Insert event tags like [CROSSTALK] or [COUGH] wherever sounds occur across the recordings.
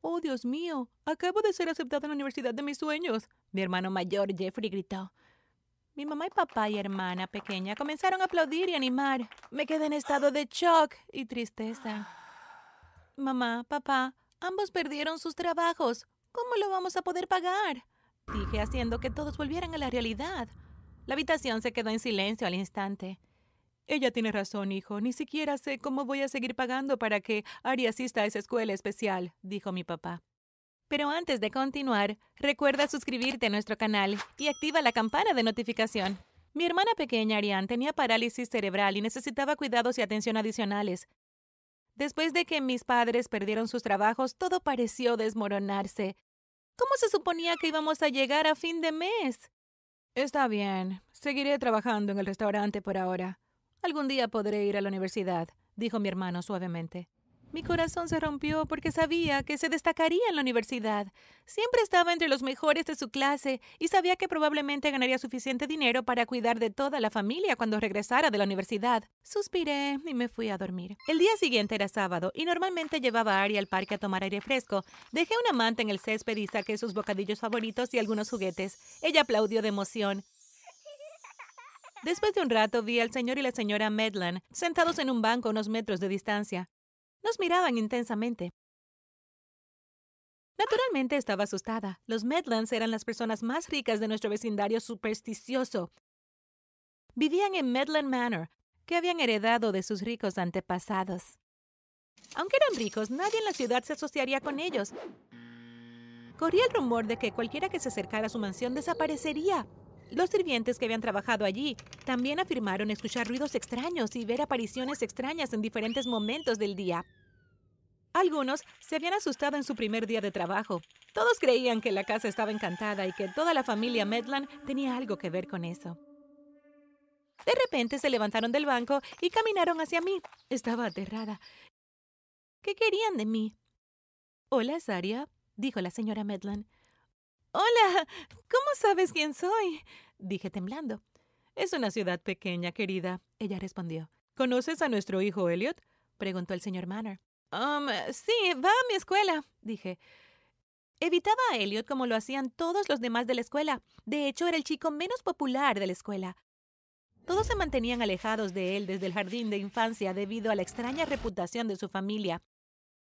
Oh, Dios mío, acabo de ser aceptada en la universidad de mis sueños. Mi hermano mayor, Jeffrey, gritó. Mi mamá y papá y hermana pequeña comenzaron a aplaudir y animar. Me quedé en estado de shock y tristeza. Mamá, papá, ambos perdieron sus trabajos. ¿Cómo lo vamos a poder pagar? Dije, haciendo que todos volvieran a la realidad. La habitación se quedó en silencio al instante. Ella tiene razón, hijo. Ni siquiera sé cómo voy a seguir pagando para que Ari asista a esa escuela especial, dijo mi papá. Pero antes de continuar, recuerda suscribirte a nuestro canal y activa la campana de notificación. Mi hermana pequeña Ariane tenía parálisis cerebral y necesitaba cuidados y atención adicionales. Después de que mis padres perdieron sus trabajos, todo pareció desmoronarse. ¿Cómo se suponía que íbamos a llegar a fin de mes? Está bien, seguiré trabajando en el restaurante por ahora. Algún día podré ir a la universidad, dijo mi hermano suavemente. Mi corazón se rompió porque sabía que se destacaría en la universidad. Siempre estaba entre los mejores de su clase y sabía que probablemente ganaría suficiente dinero para cuidar de toda la familia cuando regresara de la universidad. Suspiré y me fui a dormir. El día siguiente era sábado y normalmente llevaba a Ari al parque a tomar aire fresco. Dejé una manta en el césped y saqué sus bocadillos favoritos y algunos juguetes. Ella aplaudió de emoción. Después de un rato vi al señor y la señora Medland sentados en un banco a unos metros de distancia. Nos miraban intensamente. Naturalmente estaba asustada. Los Medlands eran las personas más ricas de nuestro vecindario supersticioso. Vivían en Medland Manor, que habían heredado de sus ricos antepasados. Aunque eran ricos, nadie en la ciudad se asociaría con ellos. Corría el rumor de que cualquiera que se acercara a su mansión desaparecería. Los sirvientes que habían trabajado allí también afirmaron escuchar ruidos extraños y ver apariciones extrañas en diferentes momentos del día. Algunos se habían asustado en su primer día de trabajo. Todos creían que la casa estaba encantada y que toda la familia Medland tenía algo que ver con eso. De repente se levantaron del banco y caminaron hacia mí. Estaba aterrada. ¿Qué querían de mí? Hola, Saria, dijo la señora Medland. Hola, ¿cómo sabes quién soy? Dije temblando. Es una ciudad pequeña, querida, ella respondió. ¿Conoces a nuestro hijo Elliot? preguntó el señor Manor. Um, sí, va a mi escuela, dije. Evitaba a Elliot como lo hacían todos los demás de la escuela. De hecho, era el chico menos popular de la escuela. Todos se mantenían alejados de él desde el jardín de infancia debido a la extraña reputación de su familia.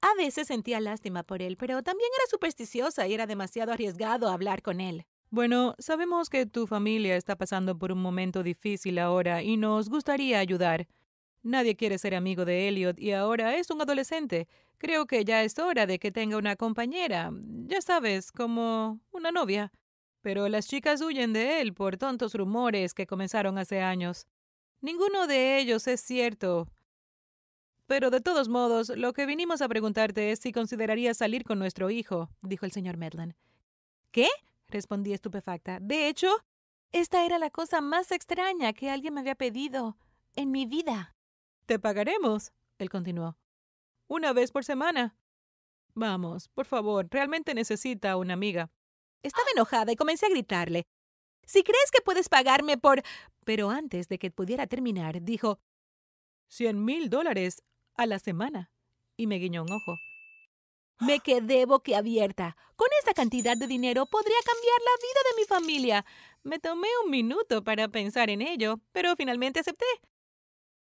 A veces sentía lástima por él, pero también era supersticiosa y era demasiado arriesgado hablar con él. Bueno, sabemos que tu familia está pasando por un momento difícil ahora y nos gustaría ayudar. Nadie quiere ser amigo de Elliot y ahora es un adolescente. Creo que ya es hora de que tenga una compañera, ya sabes, como una novia. Pero las chicas huyen de él por tontos rumores que comenzaron hace años. Ninguno de ellos es cierto, pero de todos modos, lo que vinimos a preguntarte es si considerarías salir con nuestro hijo, dijo el señor Medland. ¿Qué? Respondí estupefacta. De hecho, esta era la cosa más extraña que alguien me había pedido en mi vida. Te pagaremos, él continuó. Una vez por semana. Vamos, por favor, realmente necesita una amiga. Estaba enojada y comencé a gritarle. Si crees que puedes pagarme por... Pero antes de que pudiera terminar, dijo, Cien mil dólares a la semana. Y me guiñó un ojo. Me quedé boquiabierta. Con esta cantidad de dinero podría cambiar la vida de mi familia. Me tomé un minuto para pensar en ello, pero finalmente acepté.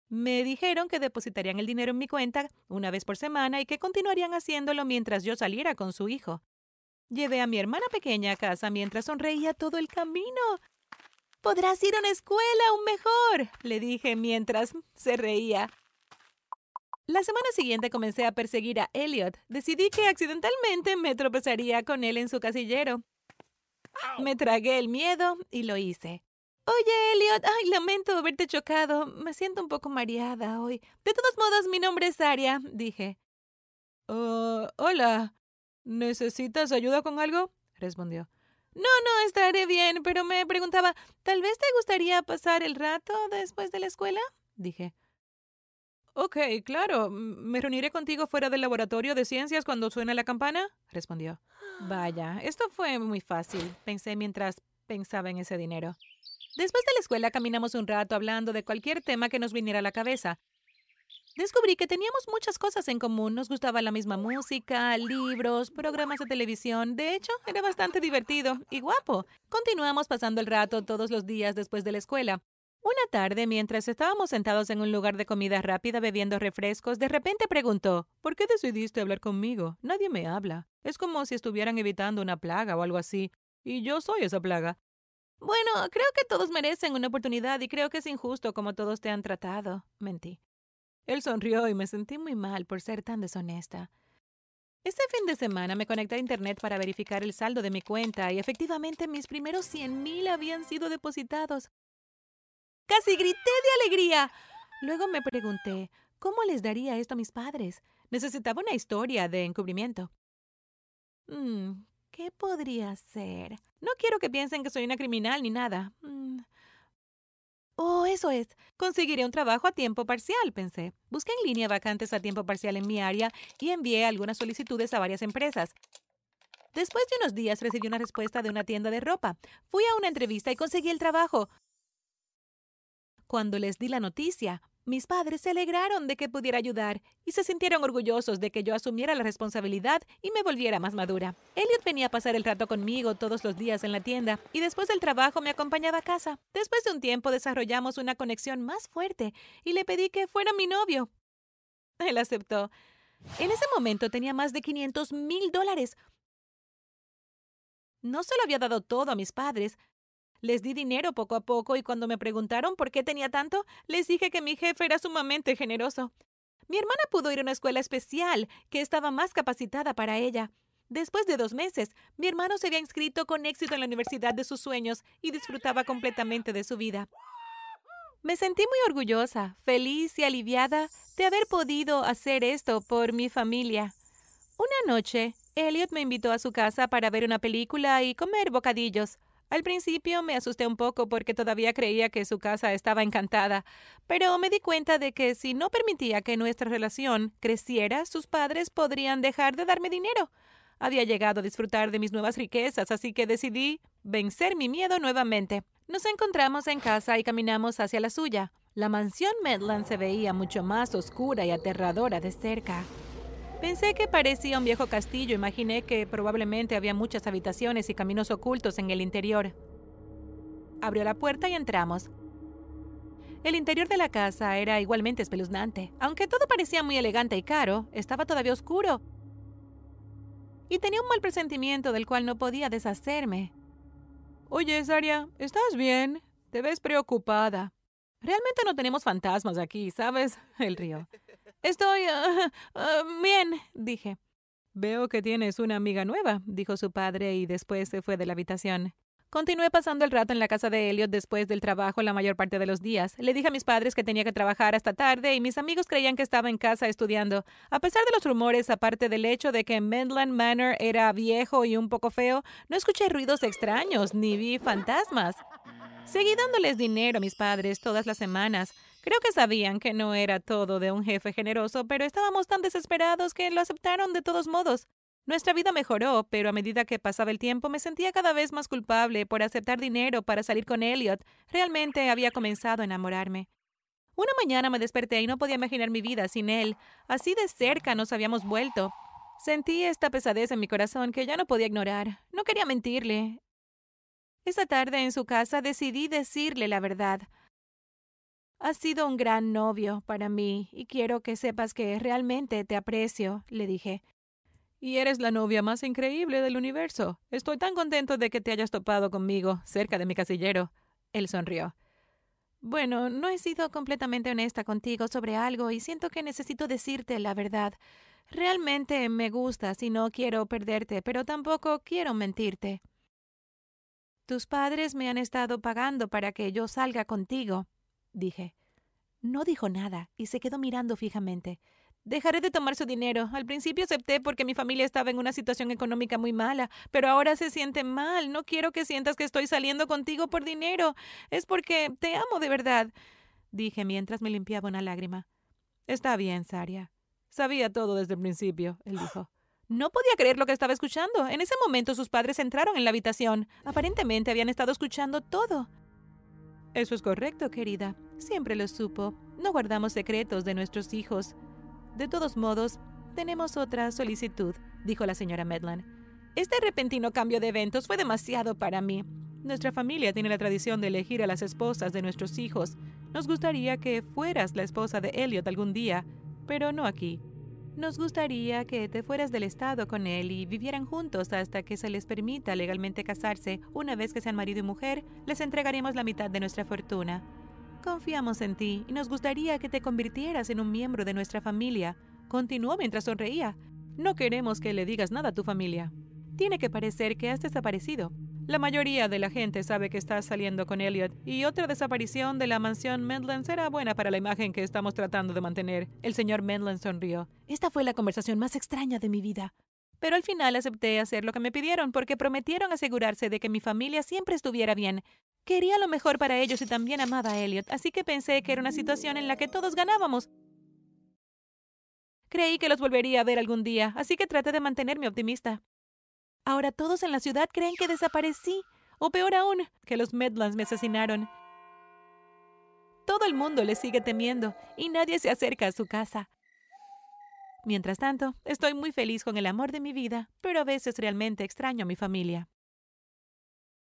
Me dijeron que depositarían el dinero en mi cuenta una vez por semana y que continuarían haciéndolo mientras yo saliera con su hijo. Llevé a mi hermana pequeña a casa mientras sonreía todo el camino. Podrás ir a una escuela aún mejor, le dije mientras se reía. La semana siguiente comencé a perseguir a Elliot. Decidí que accidentalmente me tropezaría con él en su casillero. Me tragué el miedo y lo hice. Oye, Elliot, ay, lamento haberte chocado. Me siento un poco mareada hoy. De todos modos, mi nombre es Aria, dije. Oh, hola. ¿Necesitas ayuda con algo? respondió. No, no, estaré bien, pero me preguntaba, ¿tal vez te gustaría pasar el rato después de la escuela? dije. Ok, claro. Me reuniré contigo fuera del laboratorio de ciencias cuando suene la campana, respondió. Vaya, [GASPS] esto fue muy fácil, pensé mientras pensaba en ese dinero. Después de la escuela caminamos un rato hablando de cualquier tema que nos viniera a la cabeza. Descubrí que teníamos muchas cosas en común. Nos gustaba la misma música, libros, programas de televisión. De hecho, era bastante divertido y guapo. Continuamos pasando el rato todos los días después de la escuela. Una tarde, mientras estábamos sentados en un lugar de comida rápida bebiendo refrescos, de repente preguntó, ¿por qué decidiste hablar conmigo? Nadie me habla. Es como si estuvieran evitando una plaga o algo así. Y yo soy esa plaga. Bueno, creo que todos merecen una oportunidad y creo que es injusto como todos te han tratado. Mentí. Él sonrió y me sentí muy mal por ser tan deshonesta. Este fin de semana me conecté a Internet para verificar el saldo de mi cuenta y efectivamente mis primeros 100 mil habían sido depositados. Casi grité de alegría. Luego me pregunté, ¿cómo les daría esto a mis padres? Necesitaba una historia de encubrimiento. Mm, ¿Qué podría ser? No quiero que piensen que soy una criminal ni nada. Mm, Oh, eso es. Conseguiré un trabajo a tiempo parcial, pensé. Busqué en línea vacantes a tiempo parcial en mi área y envié algunas solicitudes a varias empresas. Después de unos días recibí una respuesta de una tienda de ropa. Fui a una entrevista y conseguí el trabajo. Cuando les di la noticia, mis padres se alegraron de que pudiera ayudar y se sintieron orgullosos de que yo asumiera la responsabilidad y me volviera más madura. Elliot venía a pasar el rato conmigo todos los días en la tienda y después del trabajo me acompañaba a casa. Después de un tiempo desarrollamos una conexión más fuerte y le pedí que fuera mi novio. Él aceptó. En ese momento tenía más de 500 mil dólares. No se lo había dado todo a mis padres, les di dinero poco a poco y cuando me preguntaron por qué tenía tanto, les dije que mi jefe era sumamente generoso. Mi hermana pudo ir a una escuela especial que estaba más capacitada para ella. Después de dos meses, mi hermano se había inscrito con éxito en la universidad de sus sueños y disfrutaba completamente de su vida. Me sentí muy orgullosa, feliz y aliviada de haber podido hacer esto por mi familia. Una noche, Elliot me invitó a su casa para ver una película y comer bocadillos. Al principio me asusté un poco porque todavía creía que su casa estaba encantada, pero me di cuenta de que si no permitía que nuestra relación creciera, sus padres podrían dejar de darme dinero. Había llegado a disfrutar de mis nuevas riquezas, así que decidí vencer mi miedo nuevamente. Nos encontramos en casa y caminamos hacia la suya. La mansión Medland se veía mucho más oscura y aterradora de cerca. Pensé que parecía un viejo castillo, imaginé que probablemente había muchas habitaciones y caminos ocultos en el interior. Abrió la puerta y entramos. El interior de la casa era igualmente espeluznante. Aunque todo parecía muy elegante y caro, estaba todavía oscuro. Y tenía un mal presentimiento del cual no podía deshacerme. Oye, Saria, ¿estás bien? Te ves preocupada. Realmente no tenemos fantasmas aquí, ¿sabes? [LAUGHS] El río. Estoy ah, ah, bien, dije. Veo que tienes una amiga nueva, dijo su padre y después se fue de la habitación. Continué pasando el rato en la casa de Elliot después del trabajo la mayor parte de los días. Le dije a mis padres que tenía que trabajar hasta tarde y mis amigos creían que estaba en casa estudiando. A pesar de los rumores, aparte del hecho de que Mendland Manor era viejo y un poco feo, no escuché ruidos extraños ni vi fantasmas. Seguí dándoles dinero a mis padres todas las semanas. Creo que sabían que no era todo de un jefe generoso, pero estábamos tan desesperados que lo aceptaron de todos modos. Nuestra vida mejoró, pero a medida que pasaba el tiempo me sentía cada vez más culpable por aceptar dinero para salir con Elliot. Realmente había comenzado a enamorarme. Una mañana me desperté y no podía imaginar mi vida sin él. Así de cerca nos habíamos vuelto. Sentí esta pesadez en mi corazón que ya no podía ignorar. No quería mentirle. Esa tarde en su casa decidí decirle la verdad. Has sido un gran novio para mí y quiero que sepas que realmente te aprecio, le dije. Y eres la novia más increíble del universo. Estoy tan contento de que te hayas topado conmigo cerca de mi casillero. Él sonrió. Bueno, no he sido completamente honesta contigo sobre algo y siento que necesito decirte la verdad. Realmente me gustas y no quiero perderte, pero tampoco quiero mentirte. Tus padres me han estado pagando para que yo salga contigo, dije. No dijo nada y se quedó mirando fijamente. Dejaré de tomar su dinero. Al principio acepté porque mi familia estaba en una situación económica muy mala, pero ahora se siente mal. No quiero que sientas que estoy saliendo contigo por dinero. Es porque te amo de verdad, dije mientras me limpiaba una lágrima. Está bien, Saria. Sabía todo desde el principio, él dijo. No podía creer lo que estaba escuchando. En ese momento sus padres entraron en la habitación. Aparentemente habían estado escuchando todo. Eso es correcto, querida. Siempre lo supo. No guardamos secretos de nuestros hijos. De todos modos, tenemos otra solicitud, dijo la señora Medland. Este repentino cambio de eventos fue demasiado para mí. Nuestra familia tiene la tradición de elegir a las esposas de nuestros hijos. Nos gustaría que fueras la esposa de Elliot algún día, pero no aquí. Nos gustaría que te fueras del estado con él y vivieran juntos hasta que se les permita legalmente casarse. Una vez que sean marido y mujer, les entregaremos la mitad de nuestra fortuna. Confiamos en ti y nos gustaría que te convirtieras en un miembro de nuestra familia. Continuó mientras sonreía. No queremos que le digas nada a tu familia. Tiene que parecer que has desaparecido. La mayoría de la gente sabe que estás saliendo con Elliot y otra desaparición de la mansión Mendland será buena para la imagen que estamos tratando de mantener. El señor Mendland sonrió. Esta fue la conversación más extraña de mi vida. Pero al final acepté hacer lo que me pidieron porque prometieron asegurarse de que mi familia siempre estuviera bien. Quería lo mejor para ellos y también amaba a Elliot, así que pensé que era una situación en la que todos ganábamos. Creí que los volvería a ver algún día, así que traté de mantenerme optimista. Ahora todos en la ciudad creen que desaparecí, o peor aún, que los Medlands me asesinaron. Todo el mundo le sigue temiendo y nadie se acerca a su casa. Mientras tanto, estoy muy feliz con el amor de mi vida, pero a veces realmente extraño a mi familia.